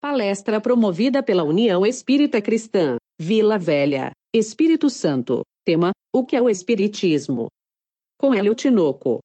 Palestra promovida pela União Espírita Cristã, Vila Velha, Espírito Santo. Tema: O que é o Espiritismo? Com Hélio Tinoco.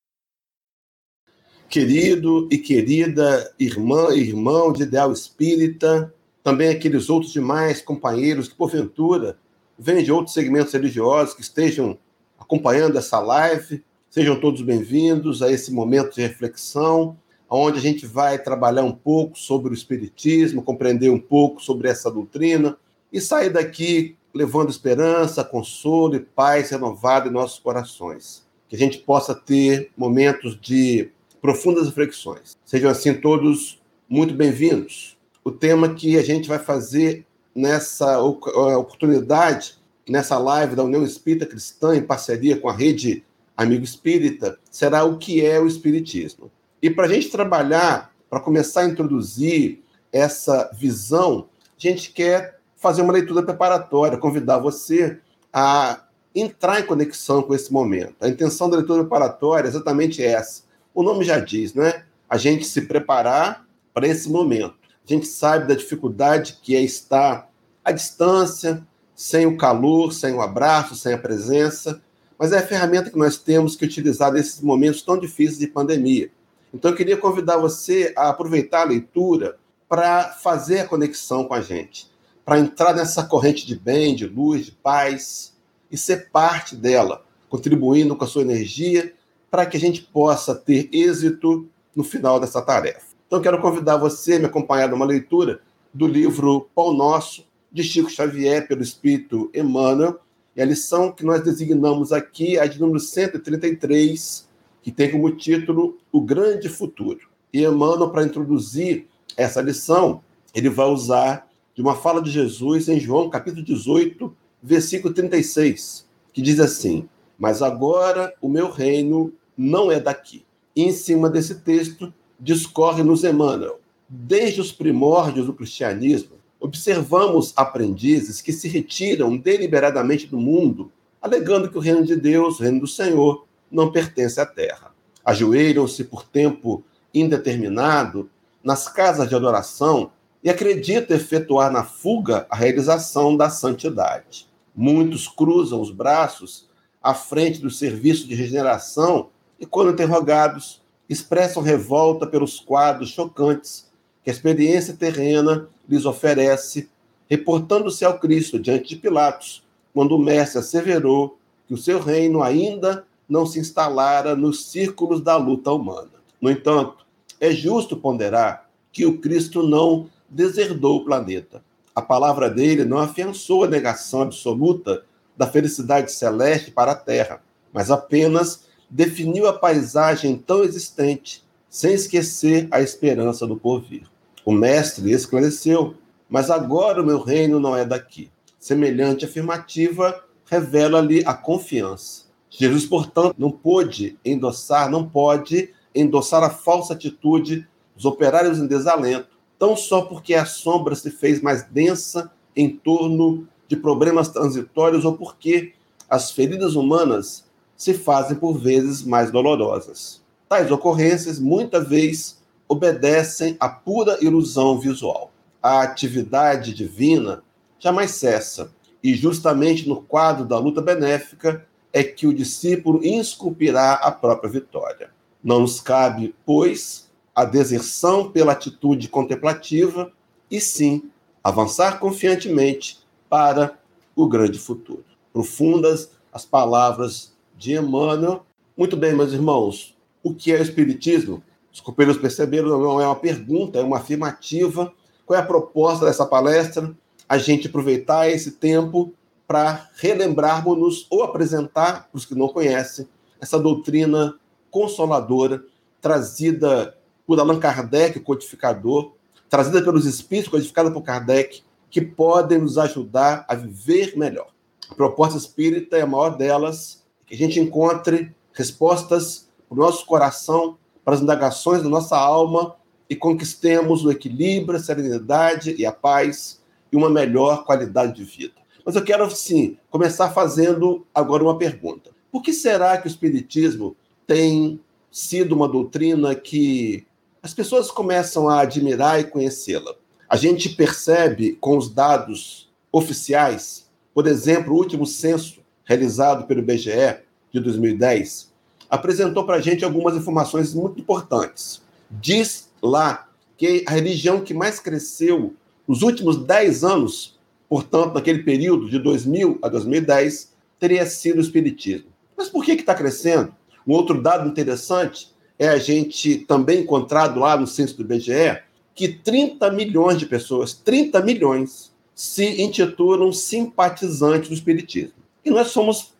Querido e querida irmã e irmão de ideal espírita, também aqueles outros demais companheiros que, porventura, vêm de outros segmentos religiosos que estejam acompanhando essa live, sejam todos bem-vindos a esse momento de reflexão onde a gente vai trabalhar um pouco sobre o Espiritismo, compreender um pouco sobre essa doutrina e sair daqui levando esperança, consolo e paz renovada em nossos corações. Que a gente possa ter momentos de profundas reflexões. Sejam assim todos muito bem-vindos. O tema que a gente vai fazer nessa oportunidade, nessa live da União Espírita Cristã, em parceria com a Rede Amigo Espírita, será o que é o Espiritismo. E para a gente trabalhar, para começar a introduzir essa visão, a gente quer fazer uma leitura preparatória, convidar você a entrar em conexão com esse momento. A intenção da leitura preparatória é exatamente essa. O nome já diz, né? A gente se preparar para esse momento. A gente sabe da dificuldade que é estar à distância, sem o calor, sem o abraço, sem a presença, mas é a ferramenta que nós temos que utilizar nesses momentos tão difíceis de pandemia. Então, eu queria convidar você a aproveitar a leitura para fazer a conexão com a gente, para entrar nessa corrente de bem, de luz, de paz e ser parte dela, contribuindo com a sua energia para que a gente possa ter êxito no final dessa tarefa. Então, quero convidar você a me acompanhar numa leitura do livro Pão Nosso, de Chico Xavier, pelo Espírito Emmanuel, e a lição que nós designamos aqui é a de número 133, que tem como título O Grande Futuro. E Emmanuel, para introduzir essa lição, ele vai usar de uma fala de Jesus em João, capítulo 18, versículo 36, que diz assim: Mas agora o meu reino não é daqui. E em cima desse texto discorre-nos Emmanuel. Desde os primórdios do cristianismo, observamos aprendizes que se retiram deliberadamente do mundo, alegando que o reino de Deus, o reino do Senhor, não pertence à terra. Ajoelham-se por tempo indeterminado nas casas de adoração e acreditam efetuar na fuga a realização da santidade. Muitos cruzam os braços à frente do serviço de regeneração e, quando interrogados, expressam revolta pelos quadros chocantes que a experiência terrena lhes oferece, reportando-se ao Cristo diante de Pilatos, quando o mestre asseverou que o seu reino ainda não se instalara nos círculos da luta humana. No entanto, é justo ponderar que o Cristo não deserdou o planeta. A palavra dele não afiançou a negação absoluta da felicidade celeste para a Terra, mas apenas definiu a paisagem tão existente, sem esquecer a esperança do porvir. O mestre esclareceu: Mas agora o meu reino não é daqui. Semelhante afirmativa revela-lhe a confiança. Jesus, portanto, não pôde endossar, não pode endossar a falsa atitude dos operários em desalento, tão só porque a sombra se fez mais densa em torno de problemas transitórios ou porque as feridas humanas se fazem por vezes mais dolorosas. Tais ocorrências muitas vezes obedecem à pura ilusão visual. A atividade divina jamais cessa, e justamente no quadro da luta benéfica é que o discípulo esculpirá a própria vitória. Não nos cabe, pois, a deserção pela atitude contemplativa, e sim avançar confiantemente para o grande futuro. Profundas as palavras de Emmanuel. Muito bem, meus irmãos, o que é o Espiritismo? Os companheiros perceberam, não é uma pergunta, é uma afirmativa. Qual é a proposta dessa palestra? A gente aproveitar esse tempo para relembrarmos-nos ou apresentar, para os que não conhecem, essa doutrina consoladora trazida por Allan Kardec, o codificador, trazida pelos espíritos, codificada por Kardec, que podem nos ajudar a viver melhor. A proposta espírita é a maior delas, que a gente encontre respostas para o nosso coração, para as indagações da nossa alma e conquistemos o equilíbrio, a serenidade e a paz e uma melhor qualidade de vida. Mas eu quero, sim, começar fazendo agora uma pergunta. Por que será que o Espiritismo tem sido uma doutrina que as pessoas começam a admirar e conhecê-la? A gente percebe com os dados oficiais, por exemplo, o último censo realizado pelo IBGE de 2010 apresentou para a gente algumas informações muito importantes. Diz lá que a religião que mais cresceu nos últimos 10 anos, portanto, naquele período de 2000 a 2010, teria sido o Espiritismo. Mas por que está crescendo? Um outro dado interessante é a gente também encontrado lá no censo do IBGE que 30 milhões de pessoas, 30 milhões, se intitulam simpatizantes do Espiritismo. E nós somos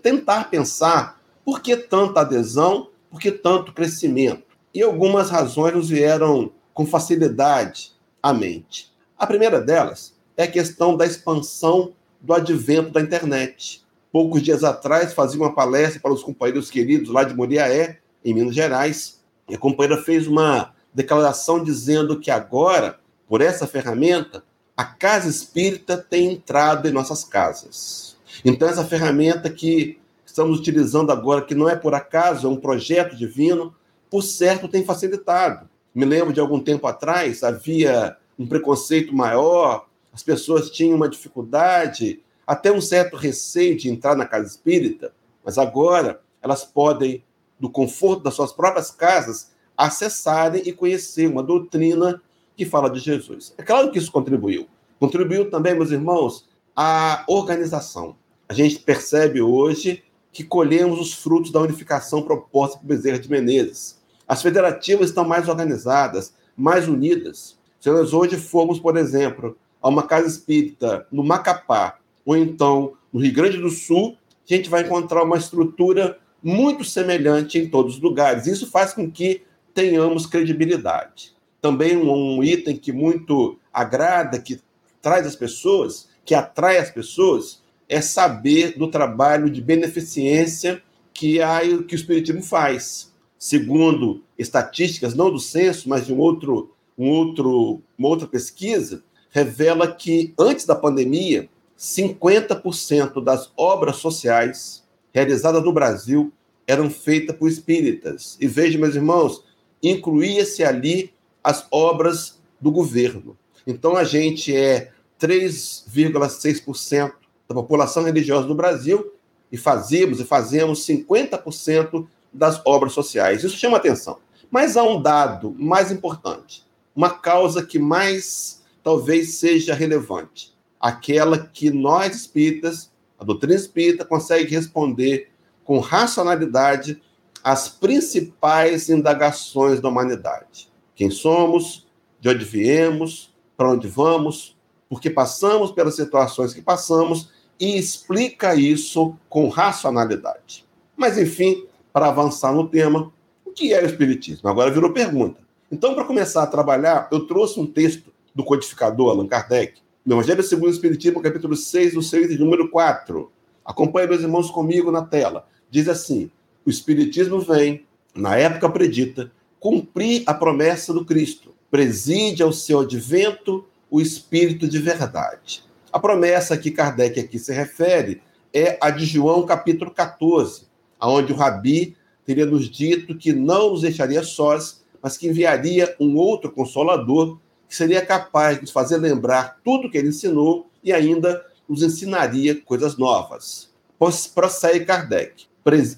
tentar pensar por que tanta adesão, por que tanto crescimento. E algumas razões nos vieram com facilidade à mente. A primeira delas é a questão da expansão do advento da internet. Poucos dias atrás, fazia uma palestra para os companheiros queridos lá de Moriaé, em Minas Gerais, e a companheira fez uma declaração dizendo que agora, por essa ferramenta, a casa espírita tem entrado em nossas casas. Então, essa ferramenta que estamos utilizando agora, que não é por acaso, é um projeto divino, por certo tem facilitado. Me lembro de algum tempo atrás, havia um preconceito maior, as pessoas tinham uma dificuldade, até um certo receio de entrar na casa espírita, mas agora elas podem, do conforto das suas próprias casas, acessarem e conhecer uma doutrina que fala de Jesus. É claro que isso contribuiu. Contribuiu também, meus irmãos, a organização. A gente percebe hoje que colhemos os frutos da unificação proposta por Bezerra de Menezes. As federativas estão mais organizadas, mais unidas. Se nós hoje formos, por exemplo, a uma casa espírita no Macapá, ou então no Rio Grande do Sul, a gente vai encontrar uma estrutura muito semelhante em todos os lugares. Isso faz com que tenhamos credibilidade. Também um item que muito agrada, que traz as pessoas, que atrai as pessoas, é saber do trabalho de beneficência que, a, que o Espiritismo faz. Segundo estatísticas, não do censo, mas de um outro, um outro, uma outra pesquisa, revela que antes da pandemia, 50% das obras sociais realizadas no Brasil eram feitas por espíritas. E veja, meus irmãos, incluía-se ali as obras do governo. Então a gente é 3,6% da população religiosa do Brasil e fazíamos e fazemos 50% das obras sociais. Isso chama atenção. Mas há um dado mais importante, uma causa que mais talvez seja relevante, aquela que nós espíritas, a doutrina espírita, consegue responder com racionalidade as principais indagações da humanidade. Quem somos, de onde viemos, para onde vamos, por que passamos pelas situações que passamos e explica isso com racionalidade. Mas, enfim, para avançar no tema, o que é o Espiritismo? Agora virou pergunta. Então, para começar a trabalhar, eu trouxe um texto do codificador Allan Kardec, no Evangelho segundo o Espiritismo, capítulo 6, do 6 e número 4. Acompanhe, meus irmãos, comigo na tela. Diz assim: o Espiritismo vem, na época predita, cumprir a promessa do Cristo. Preside ao seu advento o Espírito de verdade. A promessa que Kardec aqui se refere é a de João capítulo 14, onde o Rabi teria nos dito que não nos deixaria sós, mas que enviaria um outro consolador que seria capaz de nos fazer lembrar tudo que ele ensinou e ainda nos ensinaria coisas novas. Prossegue Kardec.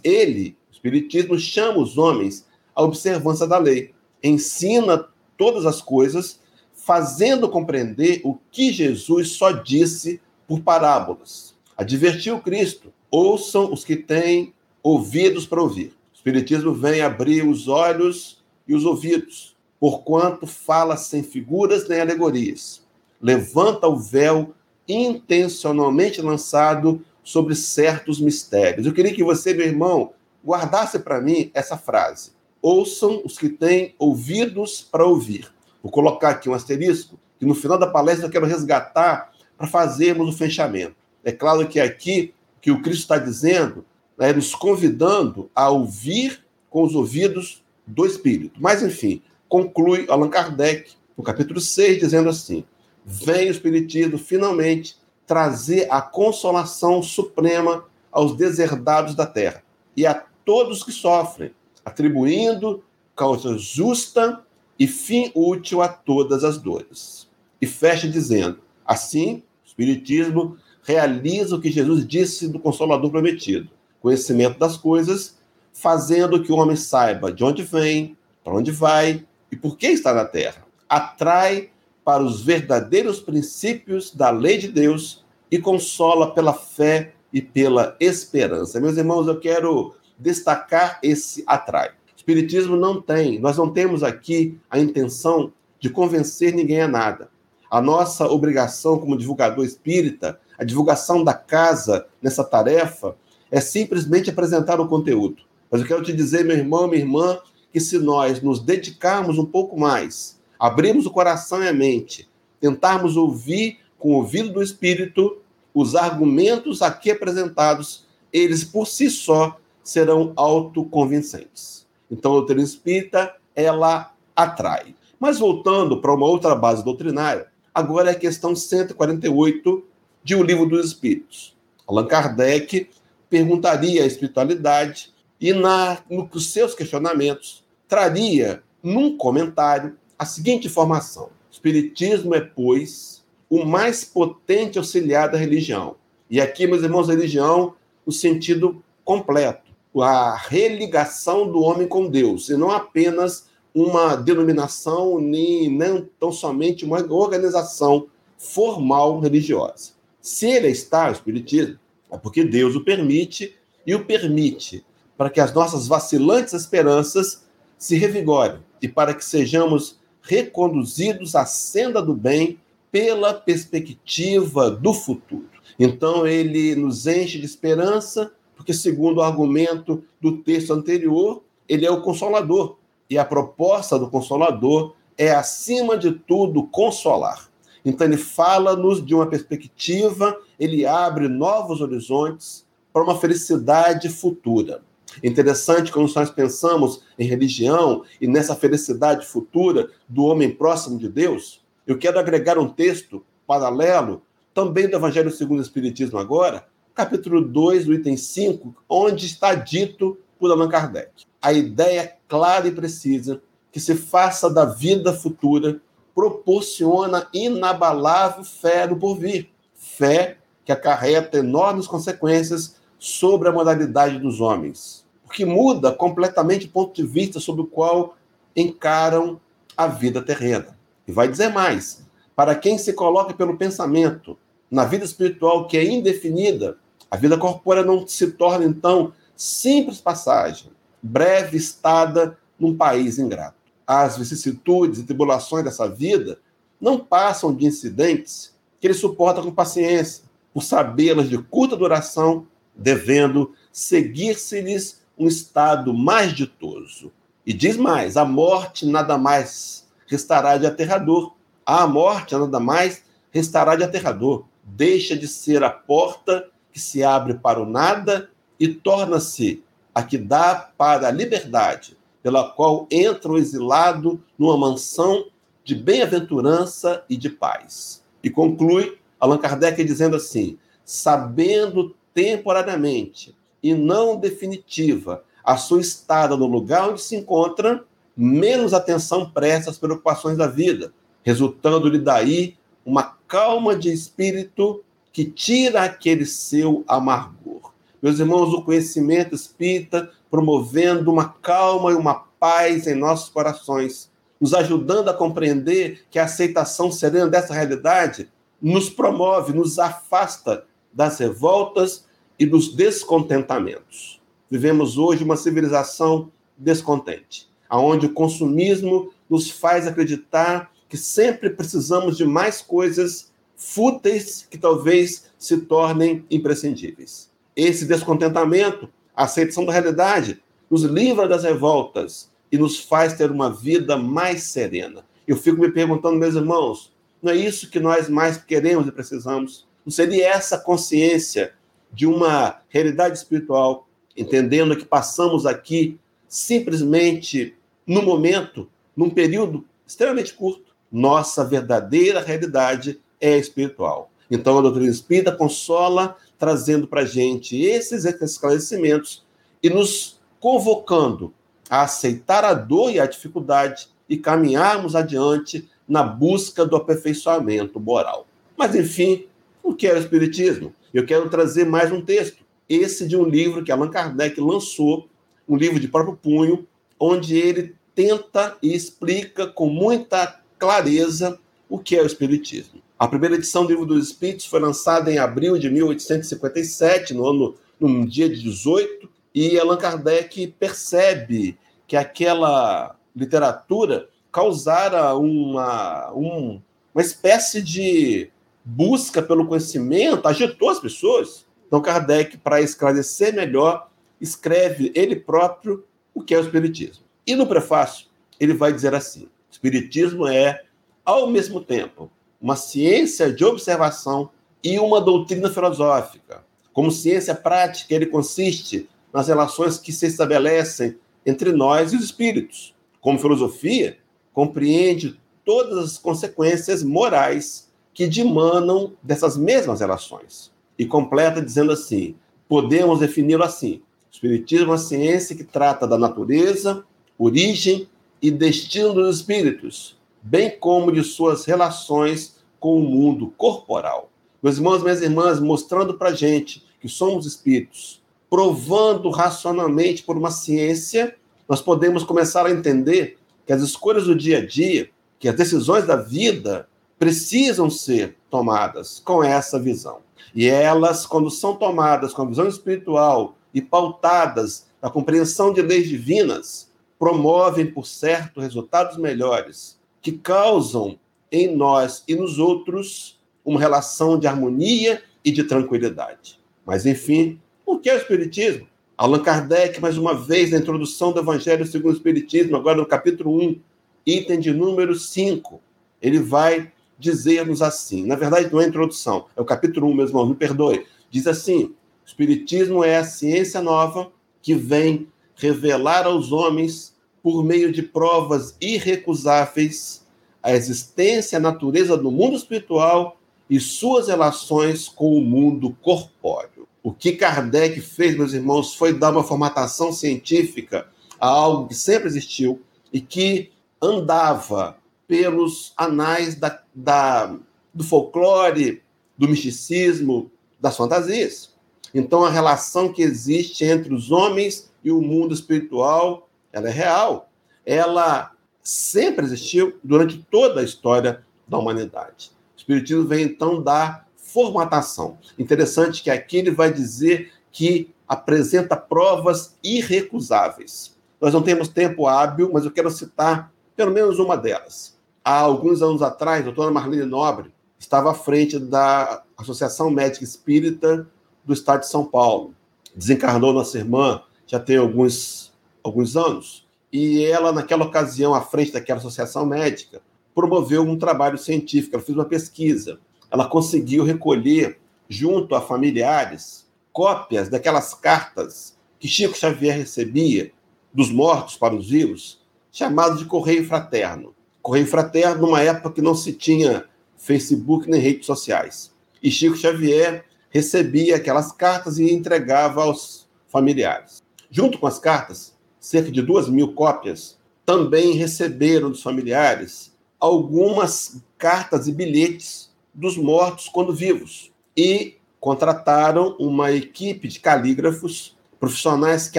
Ele, o Espiritismo, chama os homens à observância da lei, ensina todas as coisas, fazendo compreender o que Jesus só disse por parábolas. Advertiu Cristo: ouçam os que têm ouvidos para ouvir. O Espiritismo vem abrir os olhos e os ouvidos, porquanto fala sem figuras nem alegorias. Levanta o véu intencionalmente lançado sobre certos mistérios. Eu queria que você, meu irmão, guardasse para mim essa frase. Ouçam os que têm ouvidos para ouvir. Vou colocar aqui um asterisco, que no final da palestra eu quero resgatar para fazermos o fechamento. É claro que aqui que o Cristo está dizendo é nos convidando a ouvir com os ouvidos do Espírito. Mas, enfim, conclui Allan Kardec, no capítulo 6, dizendo assim: Vem o Espiritismo finalmente trazer a consolação suprema aos deserdados da terra e a todos que sofrem, atribuindo causa justa e fim útil a todas as dores. e fecha dizendo: Assim, o Espiritismo realiza o que Jesus disse do Consolador prometido: conhecimento das coisas, fazendo que o homem saiba de onde vem, para onde vai e por que está na terra. Atrai para os verdadeiros princípios da lei de Deus e consola pela fé e pela esperança. Meus irmãos, eu quero destacar esse atrai. O Espiritismo não tem, nós não temos aqui a intenção de convencer ninguém a nada. A nossa obrigação como divulgador espírita, a divulgação da casa nessa tarefa, é simplesmente apresentar o conteúdo. Mas eu quero te dizer, meu irmão, minha irmã, que se nós nos dedicarmos um pouco mais, abrirmos o coração e a mente, tentarmos ouvir com o ouvido do Espírito os argumentos aqui apresentados, eles por si só serão autoconvincentes. Então, a doutrina espírita, ela atrai. Mas voltando para uma outra base doutrinária, agora é a questão 148 de O Livro dos Espíritos. Allan Kardec perguntaria à espiritualidade e na, nos seus questionamentos traria num comentário a seguinte informação: o Espiritismo é, pois, o mais potente auxiliar da religião. E aqui, meus irmãos, religião no sentido completo, a religação do homem com Deus, e não apenas uma denominação, nem não tão somente uma organização formal religiosa. Se ele está, o Espiritismo, é porque Deus o permite e o permite para que as nossas vacilantes esperanças se revigorem e para que sejamos reconduzidos à senda do bem pela perspectiva do futuro. Então ele nos enche de esperança, porque segundo o argumento do texto anterior, ele é o consolador. E a proposta do consolador é acima de tudo consolar. Então ele fala-nos de uma perspectiva, ele abre novos horizontes para uma felicidade futura. Interessante quando nós pensamos em religião e nessa felicidade futura do homem próximo de Deus. Eu quero agregar um texto paralelo, também do Evangelho segundo o Espiritismo agora, capítulo 2, do item 5, onde está dito por Allan Kardec. A ideia clara e precisa que se faça da vida futura proporciona inabalável fé no porvir. Fé que acarreta enormes consequências sobre a moralidade dos homens, porque muda completamente o ponto de vista sobre o qual encaram a vida terrena. E vai dizer mais: para quem se coloca pelo pensamento na vida espiritual que é indefinida, a vida corpórea não se torna então simples passagem, breve estada num país ingrato. As vicissitudes e tribulações dessa vida não passam de incidentes que ele suporta com paciência, por sabê-las de curta duração devendo seguir-se-lhes um estado mais ditoso. E diz mais: a morte nada mais restará de aterrador. A morte nada mais restará de aterrador. Deixa de ser a porta que se abre para o nada e torna-se a que dá para a liberdade, pela qual entra o exilado numa mansão de bem-aventurança e de paz. E conclui Allan Kardec dizendo assim: sabendo temporariamente e não definitiva a sua estada no lugar onde se encontra, menos atenção presta às preocupações da vida, resultando-lhe daí uma calma de espírito que tira aquele seu amargor. Meus irmãos, o conhecimento espírita promovendo uma calma e uma paz em nossos corações, nos ajudando a compreender que a aceitação serena dessa realidade nos promove, nos afasta das revoltas e dos descontentamentos. Vivemos hoje uma civilização descontente, aonde o consumismo nos faz acreditar que sempre precisamos de mais coisas fúteis que talvez se tornem imprescindíveis. Esse descontentamento, a aceitação da realidade, nos livra das revoltas e nos faz ter uma vida mais serena. Eu fico me perguntando, meus irmãos, não é isso que nós mais queremos e precisamos? Não seria essa consciência de uma realidade espiritual, entendendo que passamos aqui simplesmente no momento, num período extremamente curto. Nossa verdadeira realidade é espiritual. Então, a doutrina espírita consola, trazendo para a gente esses esclarecimentos e nos convocando a aceitar a dor e a dificuldade e caminharmos adiante na busca do aperfeiçoamento moral. Mas, enfim, o que é o Espiritismo? Eu quero trazer mais um texto, esse de um livro que Allan Kardec lançou, um livro de próprio punho, onde ele tenta e explica com muita clareza o que é o Espiritismo. A primeira edição do Livro dos Espíritos foi lançada em abril de 1857, no ano, no dia 18, e Allan Kardec percebe que aquela literatura causara uma, um, uma espécie de busca pelo conhecimento, agitou as pessoas. Então, Kardec, para esclarecer melhor, escreve ele próprio o que é o Espiritismo. E no prefácio, ele vai dizer assim: Espiritismo é, ao mesmo tempo, uma ciência de observação e uma doutrina filosófica. Como ciência prática, ele consiste nas relações que se estabelecem entre nós e os espíritos. Como filosofia, compreende todas as consequências morais que dimanam dessas mesmas relações. E completa dizendo assim: podemos defini-lo assim. O Espiritismo é uma ciência que trata da natureza, origem e destino dos espíritos, bem como de suas relações com o mundo corporal. Meus irmãos, minhas irmãs, mostrando para gente que somos espíritos, provando racionalmente por uma ciência, nós podemos começar a entender que as escolhas do dia a dia, que as decisões da vida precisam ser tomadas com essa visão. E elas, quando são tomadas com a visão espiritual e pautadas na compreensão de leis divinas, promovem, por certo, resultados melhores que causam em nós e nos outros uma relação de harmonia e de tranquilidade. Mas, enfim, o que é o Espiritismo? Allan Kardec, mais uma vez, na introdução do Evangelho segundo o Espiritismo, agora no capítulo 1, item de número 5, ele vai dizer-nos assim. Na verdade, não é introdução, é o capítulo 1, meus irmãos, me perdoe. Diz assim: Espiritismo é a ciência nova que vem revelar aos homens por meio de provas irrecusáveis, a existência e a natureza do mundo espiritual e suas relações com o mundo corpóreo. O que Kardec fez, meus irmãos, foi dar uma formatação científica a algo que sempre existiu e que andava pelos anais da, da, do folclore, do misticismo, das fantasias. Então, a relação que existe entre os homens e o mundo espiritual ela é real. Ela sempre existiu durante toda a história da humanidade. O Espiritismo vem então dar formatação. Interessante que aqui ele vai dizer que apresenta provas irrecusáveis. Nós não temos tempo hábil, mas eu quero citar pelo menos uma delas. Há alguns anos atrás, a doutora Marlene Nobre estava à frente da Associação Médica Espírita do Estado de São Paulo. Desencarnou nossa irmã já tem alguns alguns anos, e ela, naquela ocasião, à frente daquela associação médica, promoveu um trabalho científico, ela fez uma pesquisa. Ela conseguiu recolher, junto a familiares, cópias daquelas cartas que Chico Xavier recebia dos mortos para os vivos, chamadas de correio fraterno. Correio fraterno numa época que não se tinha Facebook nem redes sociais. E Chico Xavier recebia aquelas cartas e entregava aos familiares. Junto com as cartas, cerca de duas mil cópias, também receberam dos familiares algumas cartas e bilhetes dos mortos quando vivos e contrataram uma equipe de calígrafos profissionais que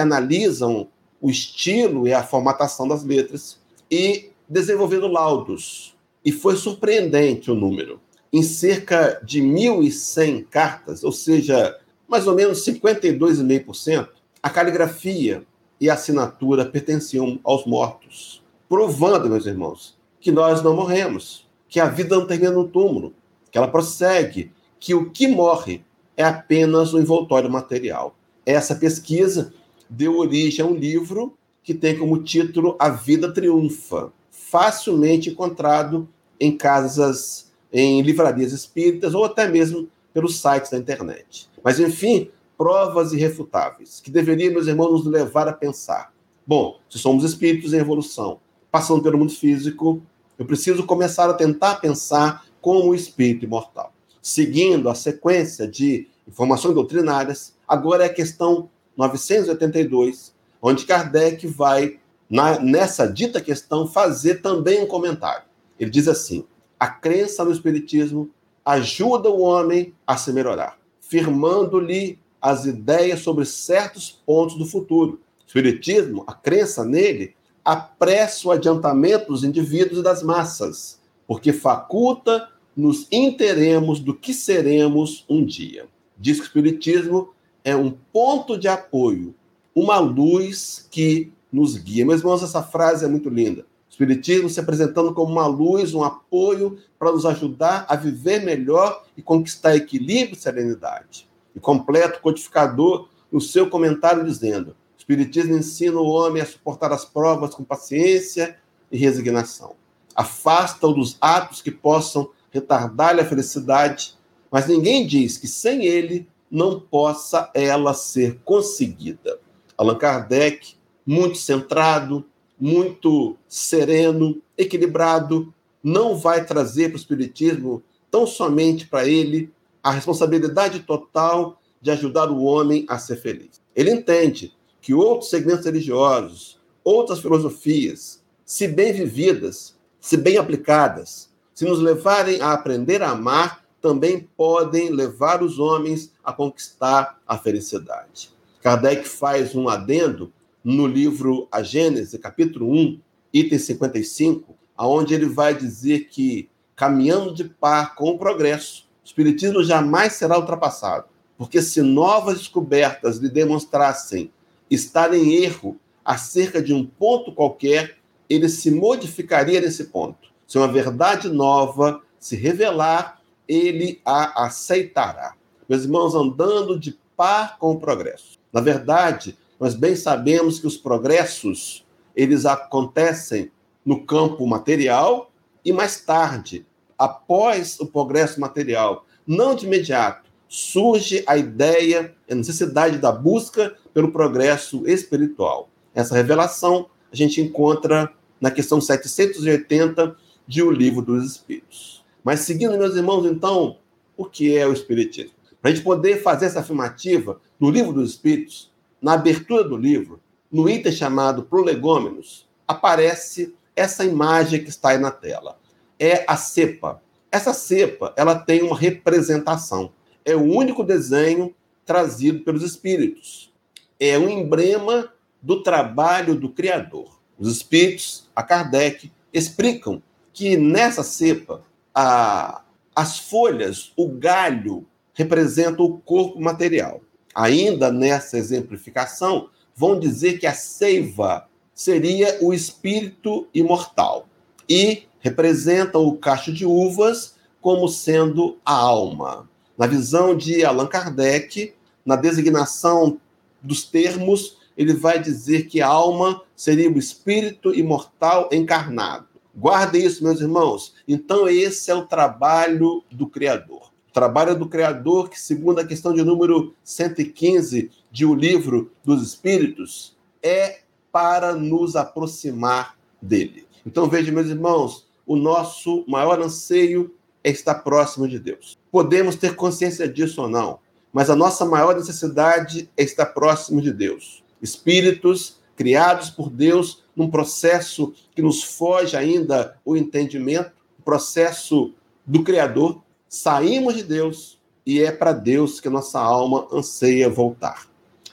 analisam o estilo e a formatação das letras e desenvolveram laudos. E foi surpreendente o número. Em cerca de 1.100 cartas, ou seja, mais ou menos 52,5%, a caligrafia e a assinatura pertenciam aos mortos, provando, meus irmãos, que nós não morremos, que a vida não termina no túmulo, que ela prossegue, que o que morre é apenas o um envoltório material. Essa pesquisa deu origem a um livro que tem como título A Vida Triunfa, facilmente encontrado em casas, em livrarias espíritas ou até mesmo pelos sites da internet. Mas, enfim, provas irrefutáveis, que deveriam, irmãos, nos levar a pensar. Bom, se somos espíritos em evolução, passando pelo mundo físico, eu preciso começar a tentar pensar como espírito imortal. Seguindo a sequência de informações doutrinárias, agora é a questão 982, onde Kardec vai, na, nessa dita questão, fazer também um comentário. Ele diz assim: a crença no Espiritismo ajuda o homem a se melhorar, firmando-lhe as ideias sobre certos pontos do futuro. O Espiritismo, a crença nele, apressa o adiantamento dos indivíduos e das massas, porque faculta nos interemos do que seremos um dia. Diz que o Espiritismo é um ponto de apoio, uma luz que nos guia. Meus irmãos, essa frase é muito linda. O Espiritismo se apresentando como uma luz, um apoio para nos ajudar a viver melhor e conquistar equilíbrio e serenidade. E completo codificador no seu comentário dizendo: o Espiritismo ensina o homem a suportar as provas com paciência e resignação. Afasta-o dos atos que possam retardar-lhe a felicidade, mas ninguém diz que sem ele não possa ela ser conseguida. Allan Kardec muito centrado, muito sereno, equilibrado, não vai trazer para o Espiritismo tão somente para ele a responsabilidade total de ajudar o homem a ser feliz. Ele entende que outros segmentos religiosos, outras filosofias, se bem vividas, se bem aplicadas, se nos levarem a aprender a amar, também podem levar os homens a conquistar a felicidade. Kardec faz um adendo no livro A Gênese, capítulo 1, item 55, aonde ele vai dizer que, caminhando de par com o progresso, o Espiritismo jamais será ultrapassado, porque se novas descobertas lhe demonstrassem estar em erro acerca de um ponto qualquer, ele se modificaria nesse ponto. Se uma verdade nova se revelar, ele a aceitará. Meus irmãos, andando de par com o progresso. Na verdade, nós bem sabemos que os progressos, eles acontecem no campo material e mais tarde, após o progresso material, não de imediato, surge a ideia, a necessidade da busca pelo progresso espiritual. Essa revelação a gente encontra na questão 780 de O Livro dos Espíritos. Mas seguindo, meus irmãos, então, o que é o Espiritismo? Para a gente poder fazer essa afirmativa no Livro dos Espíritos, na abertura do livro, no item chamado Prolegômenos, aparece essa imagem que está aí na tela. É a cepa. Essa cepa, ela tem uma representação. É o único desenho trazido pelos espíritos. É um emblema do trabalho do Criador. Os espíritos, a Kardec, explicam que nessa cepa, a, as folhas, o galho, representam o corpo material ainda nessa exemplificação, vão dizer que a seiva seria o espírito imortal e representam o cacho de uvas como sendo a alma. Na visão de Allan Kardec, na designação dos termos, ele vai dizer que a alma seria o espírito imortal encarnado. Guardem isso, meus irmãos. Então, esse é o trabalho do Criador trabalho do Criador, que, segundo a questão de número 115 de O Livro dos Espíritos, é para nos aproximar dele. Então, veja, meus irmãos, o nosso maior anseio é estar próximo de Deus. Podemos ter consciência disso ou não, mas a nossa maior necessidade é estar próximo de Deus. Espíritos criados por Deus num processo que nos foge ainda o entendimento, processo do Criador, Saímos de Deus e é para Deus que nossa alma anseia voltar.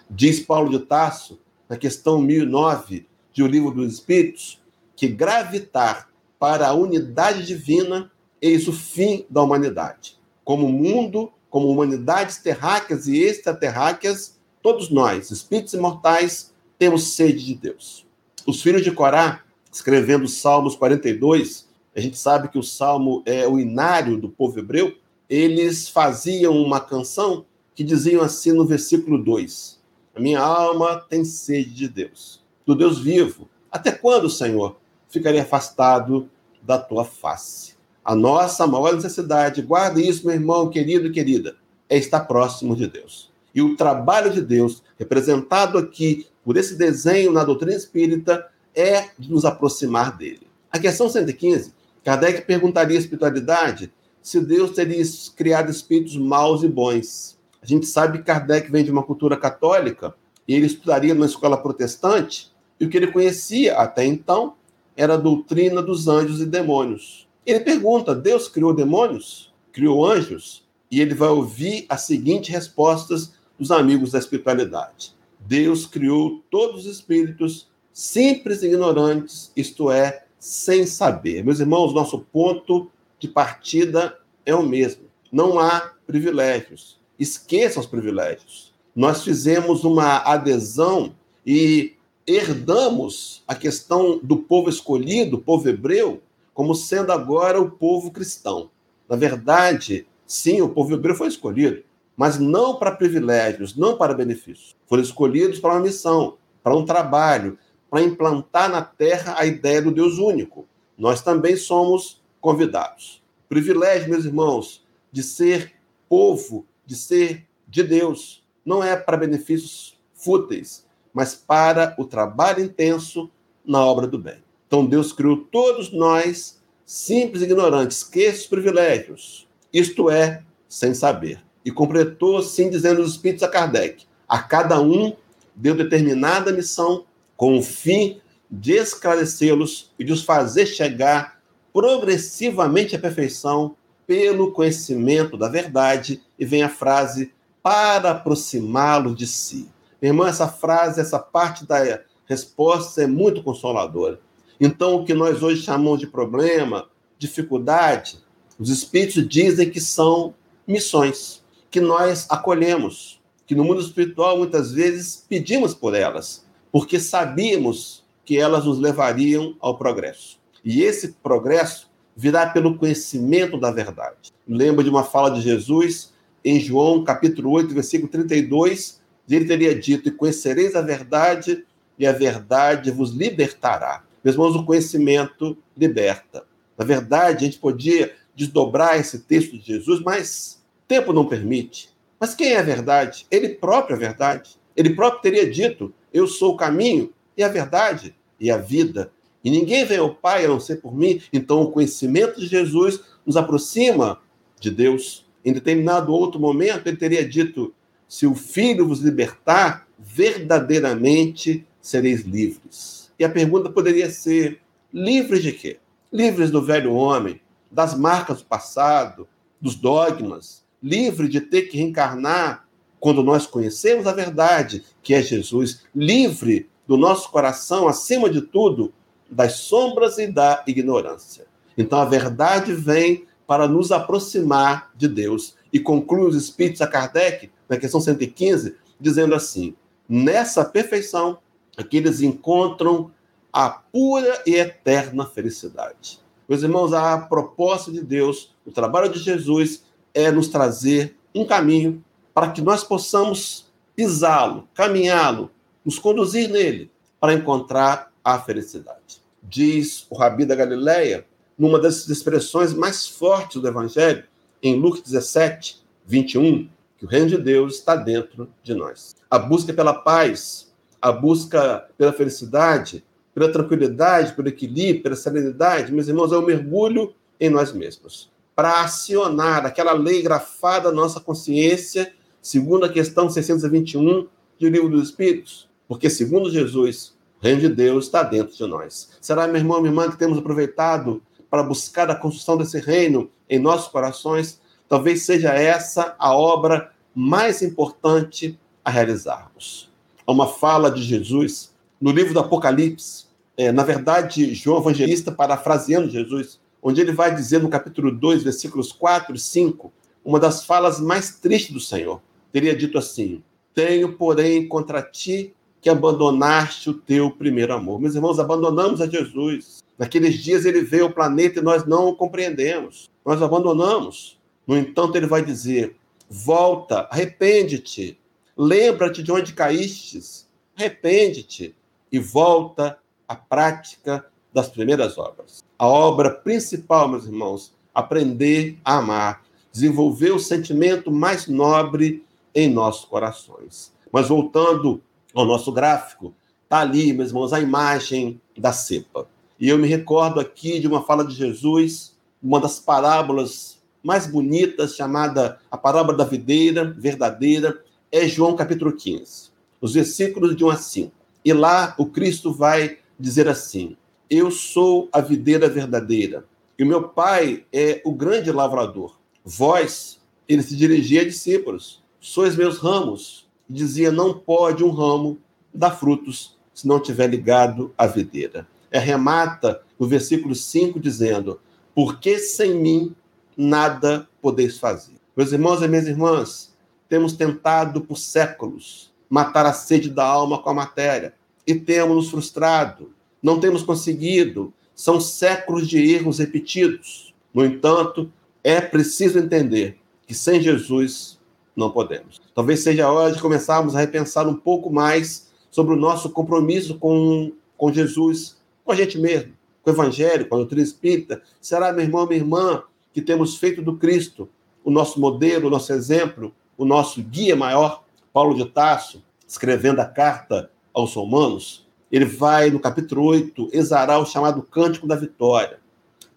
Diz Paulo de Tarso, na questão 1009 de O Livro dos Espíritos, que gravitar para a unidade divina eis o fim da humanidade. Como mundo, como humanidades terráqueas e extraterráqueas, todos nós, espíritos imortais, temos sede de Deus. Os filhos de Corá, escrevendo Salmos 42, a gente sabe que o salmo é o inário do povo hebreu, eles faziam uma canção que diziam assim no versículo 2: A minha alma tem sede de Deus, do Deus vivo. Até quando, Senhor, ficarei afastado da tua face? A nossa maior necessidade, guarde isso, meu irmão querido e querida, é estar próximo de Deus. E o trabalho de Deus, representado aqui por esse desenho na doutrina espírita, é nos aproximar dele. A questão 115 Kardec perguntaria à espiritualidade se Deus teria criado espíritos maus e bons. A gente sabe que Kardec vem de uma cultura católica e ele estudaria numa escola protestante, e o que ele conhecia até então era a doutrina dos anjos e demônios. Ele pergunta: Deus criou demônios? Criou anjos? E ele vai ouvir as seguintes respostas dos amigos da espiritualidade: Deus criou todos os espíritos simples e ignorantes, isto é, sem saber. Meus irmãos, nosso ponto de partida é o mesmo. Não há privilégios. Esqueçam os privilégios. Nós fizemos uma adesão e herdamos a questão do povo escolhido, povo hebreu, como sendo agora o povo cristão. Na verdade, sim, o povo hebreu foi escolhido, mas não para privilégios, não para benefícios. Foram escolhidos para uma missão, para um trabalho, para implantar na terra a ideia do Deus único. Nós também somos convidados. Privilégio, meus irmãos, de ser povo, de ser de Deus, não é para benefícios fúteis, mas para o trabalho intenso na obra do bem. Então Deus criou todos nós, simples e ignorantes, esqueça os privilégios, isto é, sem saber. E completou assim, dizendo os Espíritos a Kardec: a cada um deu determinada missão com o fim de esclarecê-los e de os fazer chegar progressivamente à perfeição pelo conhecimento da verdade. E vem a frase: para aproximá-los de si. Minha irmã, essa frase, essa parte da resposta é muito consoladora. Então, o que nós hoje chamamos de problema, dificuldade, os espíritos dizem que são missões, que nós acolhemos, que no mundo espiritual muitas vezes pedimos por elas, porque sabíamos que elas nos levariam ao progresso. E esse progresso virá pelo conhecimento da verdade. Lembro de uma fala de Jesus em João, capítulo 8, versículo 32, ele teria dito: E conhecereis a verdade, e a verdade vos libertará. Meus irmãos, o conhecimento liberta. Na verdade, a gente podia desdobrar esse texto de Jesus, mas tempo não permite. Mas quem é a verdade? Ele próprio é a verdade. Ele próprio teria dito: Eu sou o caminho e a verdade e a vida. E ninguém vem ao Pai a não ser por mim. Então, o conhecimento de Jesus nos aproxima de Deus. Em determinado outro momento, ele teria dito: se o Filho vos libertar, verdadeiramente sereis livres. E a pergunta poderia ser: livres de quê? Livres do velho homem, das marcas do passado, dos dogmas, livre de ter que reencarnar quando nós conhecemos a verdade, que é Jesus, livre do nosso coração, acima de tudo, das sombras e da ignorância. Então a verdade vem para nos aproximar de Deus. E conclui os Espíritos a Kardec na questão 115, dizendo assim: nessa perfeição, aqui eles encontram a pura e eterna felicidade. Meus irmãos, a proposta de Deus, o trabalho de Jesus é nos trazer um caminho para que nós possamos pisá-lo, caminhá-lo, nos conduzir nele para encontrar a felicidade. Diz o Rabi da Galileia, numa das expressões mais fortes do Evangelho, em Lucas 17, 21, que o reino de Deus está dentro de nós. A busca pela paz, a busca pela felicidade, pela tranquilidade, pelo equilíbrio, pela serenidade, meus irmãos, é um mergulho em nós mesmos. Para acionar aquela lei grafada na nossa consciência, segundo a questão 621 do Livro dos Espíritos. Porque, segundo Jesus, o reino de Deus está dentro de nós. Será, meu irmão, minha irmã, que temos aproveitado para buscar a construção desse reino em nossos corações? Talvez seja essa a obra mais importante a realizarmos. Há uma fala de Jesus no livro do Apocalipse, é, na verdade, João Evangelista parafraseando Jesus, onde ele vai dizer no capítulo 2, versículos 4 e 5, uma das falas mais tristes do Senhor. Teria dito assim: Tenho, porém, contra ti que abandonaste o teu primeiro amor. Meus irmãos, abandonamos a Jesus. Naqueles dias ele veio ao planeta e nós não o compreendemos. Nós abandonamos. No entanto, ele vai dizer: volta, arrepende-te, lembra-te de onde caístes, arrepende-te e volta à prática das primeiras obras. A obra principal, meus irmãos, aprender a amar, desenvolver o sentimento mais nobre em nossos corações. Mas voltando ao nosso gráfico, está ali, meus irmãos, a imagem da cepa. E eu me recordo aqui de uma fala de Jesus, uma das parábolas mais bonitas, chamada a parábola da videira verdadeira, é João capítulo 15, os versículos de 1 a 5. E lá o Cristo vai dizer assim: Eu sou a videira verdadeira, E meu pai é o grande lavrador. Vós, ele se dirigia a discípulos, sois meus ramos. E dizia: não pode um ramo dar frutos se não tiver ligado à videira. É remata no versículo 5 dizendo: Porque sem mim nada podeis fazer. Meus irmãos e minhas irmãs, temos tentado por séculos matar a sede da alma com a matéria e temos nos frustrado, não temos conseguido. São séculos de erros repetidos. No entanto, é preciso entender que sem Jesus não podemos. Talvez seja a hora de começarmos a repensar um pouco mais sobre o nosso compromisso com, com Jesus, com a gente mesmo, com o Evangelho, com a doutrina espírita. Será, meu irmão, minha irmã, que temos feito do Cristo o nosso modelo, o nosso exemplo, o nosso guia maior? Paulo de Tarso, escrevendo a carta aos Romanos, ele vai, no capítulo 8, exarar o chamado Cântico da Vitória.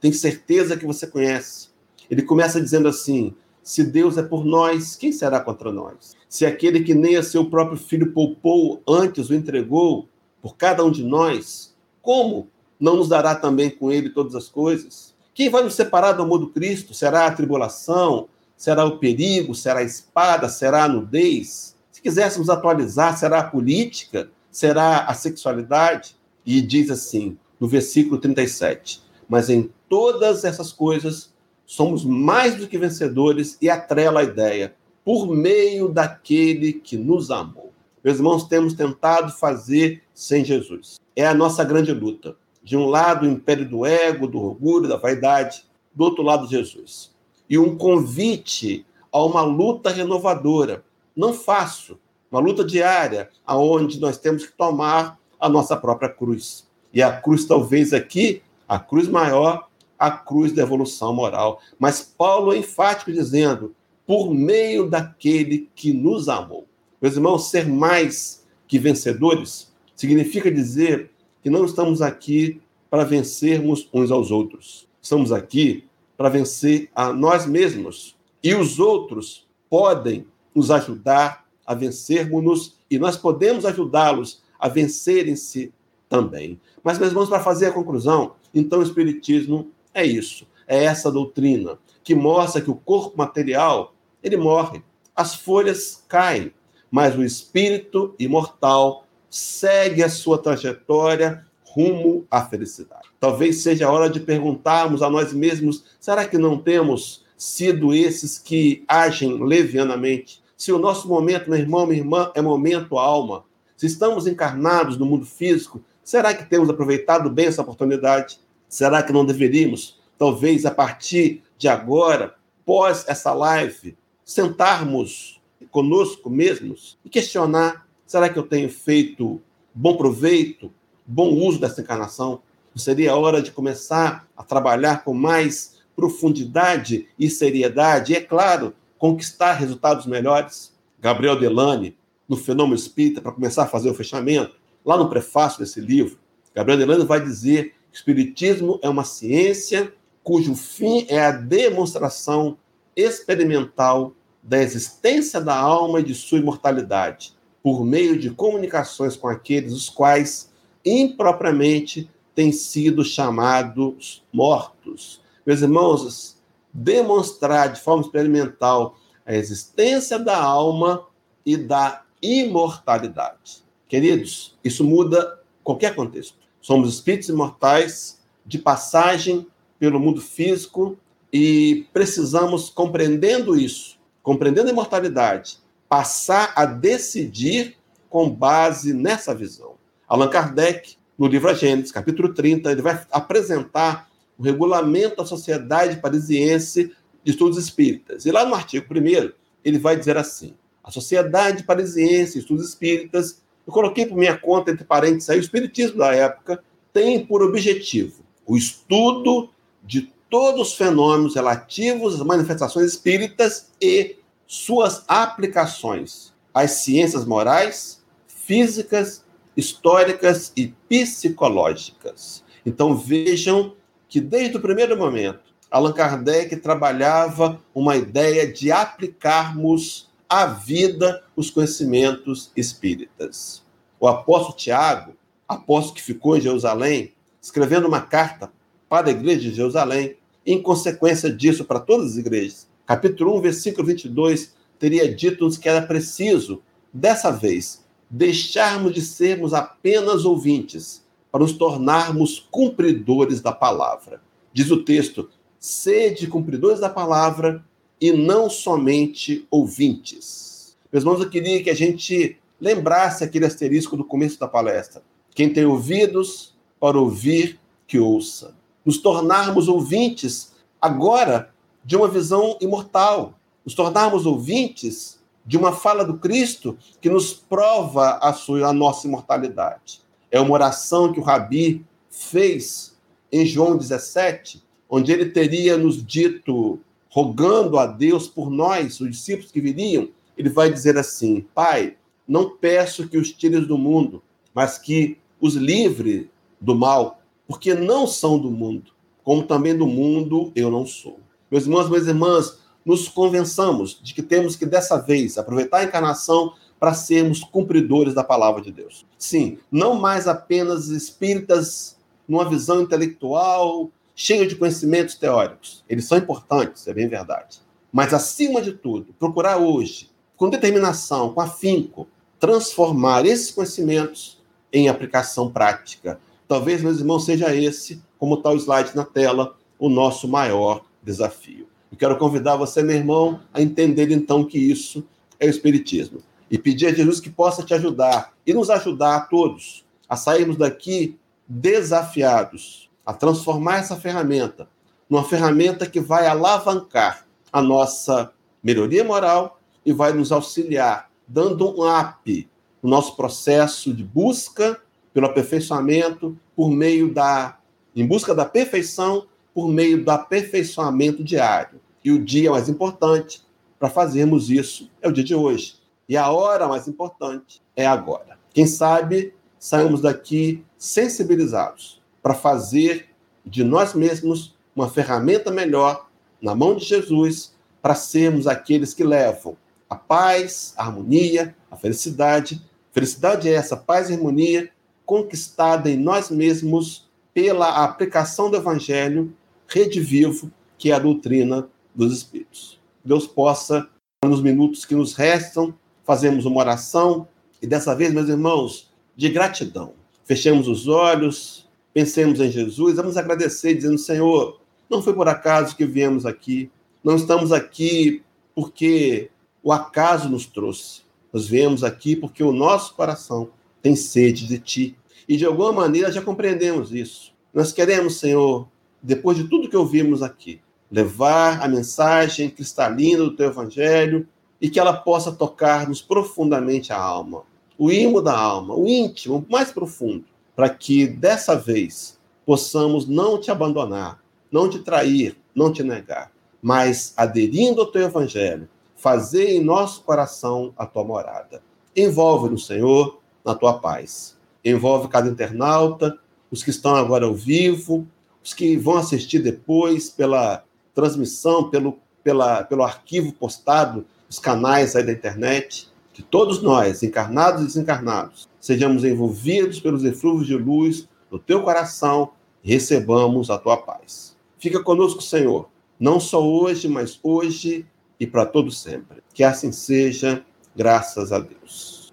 Tenho certeza que você conhece. Ele começa dizendo assim: Se Deus é por nós, quem será contra nós? Se aquele que nem a seu próprio filho poupou, antes o entregou por cada um de nós, como não nos dará também com ele todas as coisas? Quem vai nos separar do amor do Cristo? Será a tribulação? Será o perigo? Será a espada? Será a nudez? Se quiséssemos atualizar, será a política? será a sexualidade? E diz assim, no versículo 37, mas em todas essas coisas somos mais do que vencedores e atrela a ideia, por meio daquele que nos amou. Meus irmãos, temos tentado fazer sem Jesus. É a nossa grande luta. De um lado, o império do ego, do orgulho, da vaidade, do outro lado, Jesus. E um convite a uma luta renovadora. Não fácil, uma luta diária, aonde nós temos que tomar a nossa própria cruz. E a cruz, talvez aqui, a cruz maior, a cruz da evolução moral. Mas Paulo é enfático dizendo: por meio daquele que nos amou. Meus irmãos, ser mais que vencedores significa dizer que não estamos aqui para vencermos uns aos outros. Estamos aqui para vencer a nós mesmos. E os outros podem nos ajudar a vencermos-nos e nós podemos ajudá-los a vencerem-se também. Mas, meus irmãos, para fazer a conclusão, então o Espiritismo é isso, é essa doutrina que mostra que o corpo material ele morre, as folhas caem, mas o espírito imortal segue a sua trajetória rumo à felicidade. Talvez seja a hora de perguntarmos a nós mesmos: será que não temos sido esses que agem levianamente, se o nosso momento, meu irmão, minha irmã, é momento alma, se estamos encarnados no mundo físico, será que temos aproveitado bem essa oportunidade? Será que não deveríamos, talvez a partir de agora, pós essa live, sentarmos conosco mesmos e questionar: será que eu tenho feito bom proveito, bom uso dessa encarnação? Seria a hora de começar a trabalhar com mais profundidade e seriedade? E é claro, conquistar resultados melhores. Gabriel Delane, no Fenômeno Espírita, para começar a fazer o fechamento, lá no prefácio desse livro, Gabriel Delane vai dizer Espiritismo é uma ciência cujo fim é a demonstração experimental da existência da alma e de sua imortalidade, por meio de comunicações com aqueles os quais impropriamente têm sido chamados mortos. Meus irmãos, demonstrar de forma experimental a existência da alma e da imortalidade. Queridos, isso muda qualquer contexto. Somos espíritos imortais de passagem pelo mundo físico e precisamos, compreendendo isso, compreendendo a imortalidade, passar a decidir com base nessa visão. Allan Kardec, no livro A Gênesis, capítulo 30, ele vai apresentar o regulamento da Sociedade Parisiense de Estudos Espíritas. E lá no artigo 1 ele vai dizer assim: a Sociedade Parisiense de Estudos Espíritas, eu coloquei por minha conta, entre parênteses, aí, o Espiritismo da época, tem por objetivo o estudo de todos os fenômenos relativos às manifestações espíritas e suas aplicações às ciências morais, físicas, históricas e psicológicas. Então vejam que desde o primeiro momento Allan Kardec trabalhava uma ideia de aplicarmos à vida os conhecimentos espíritas. O apóstolo Tiago, apóstolo que ficou em Jerusalém, escrevendo uma carta para a igreja de Jerusalém, em consequência disso para todas as igrejas. Capítulo 1, versículo 22, teria dito-nos que era preciso, dessa vez, deixarmos de sermos apenas ouvintes, para nos tornarmos cumpridores da palavra. Diz o texto: sede cumpridores da palavra e não somente ouvintes. Meus irmãos, eu queria que a gente lembrasse aquele asterisco do começo da palestra. Quem tem ouvidos para ouvir, que ouça. Nos tornarmos ouvintes agora de uma visão imortal, nos tornarmos ouvintes de uma fala do Cristo que nos prova a, sua, a nossa imortalidade. É uma oração que o Rabi fez em João 17, onde ele teria nos dito, rogando a Deus por nós, os discípulos que viriam, ele vai dizer assim: Pai, não peço que os tires do mundo, mas que os livre do mal, porque não são do mundo, como também do mundo eu não sou. Meus irmãos, minhas irmãs, nos convençamos de que temos que, dessa vez, aproveitar a encarnação para sermos cumpridores da palavra de Deus. Sim, não mais apenas espíritas numa visão intelectual, cheia de conhecimentos teóricos. Eles são importantes, é bem verdade. Mas, acima de tudo, procurar hoje, com determinação, com afinco, transformar esses conhecimentos em aplicação prática. Talvez, meus irmãos, seja esse, como está o slide na tela, o nosso maior desafio. Eu quero convidar você, meu irmão, a entender então que isso é o Espiritismo. E pedir a Jesus que possa te ajudar e nos ajudar a todos a sairmos daqui desafiados, a transformar essa ferramenta numa ferramenta que vai alavancar a nossa melhoria moral e vai nos auxiliar, dando um up no nosso processo de busca pelo aperfeiçoamento por meio da em busca da perfeição por meio do aperfeiçoamento diário. E o dia mais importante para fazermos isso é o dia de hoje. E a hora mais importante é agora. Quem sabe saímos daqui sensibilizados para fazer de nós mesmos uma ferramenta melhor na mão de Jesus para sermos aqueles que levam a paz, a harmonia, a felicidade. Felicidade é essa, paz e harmonia conquistada em nós mesmos pela aplicação do evangelho rede vivo, que é a doutrina dos Espíritos. Deus possa, nos minutos que nos restam, fazermos uma oração e dessa vez, meus irmãos, de gratidão. Fechemos os olhos, pensemos em Jesus, vamos agradecer, dizendo: Senhor, não foi por acaso que viemos aqui, não estamos aqui porque o acaso nos trouxe. Nós viemos aqui porque o nosso coração tem sede de Ti. E de alguma maneira já compreendemos isso. Nós queremos, Senhor, depois de tudo que ouvimos aqui, levar a mensagem cristalina do teu evangelho e que ela possa tocar-nos profundamente a alma, o imo da alma, o íntimo, o mais profundo, para que dessa vez possamos não te abandonar, não te trair, não te negar, mas aderindo ao teu evangelho, fazer em nosso coração a tua morada. Envolve-nos, Senhor, na tua paz. Envolve cada internauta, os que estão agora ao vivo, os que vão assistir depois pela transmissão, pelo, pela, pelo arquivo postado nos canais aí da internet, que todos nós, encarnados e desencarnados, sejamos envolvidos pelos eflúvios de luz do teu coração e recebamos a tua paz. Fica conosco, Senhor, não só hoje, mas hoje e para todo sempre. Que assim seja, graças a Deus.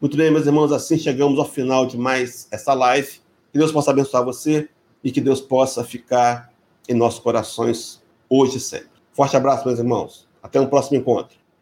Muito bem, meus irmãos, assim chegamos ao final de mais essa live. Que Deus possa abençoar você e que Deus possa ficar em nossos corações hoje e sempre. Forte abraço, meus irmãos. Até um próximo encontro.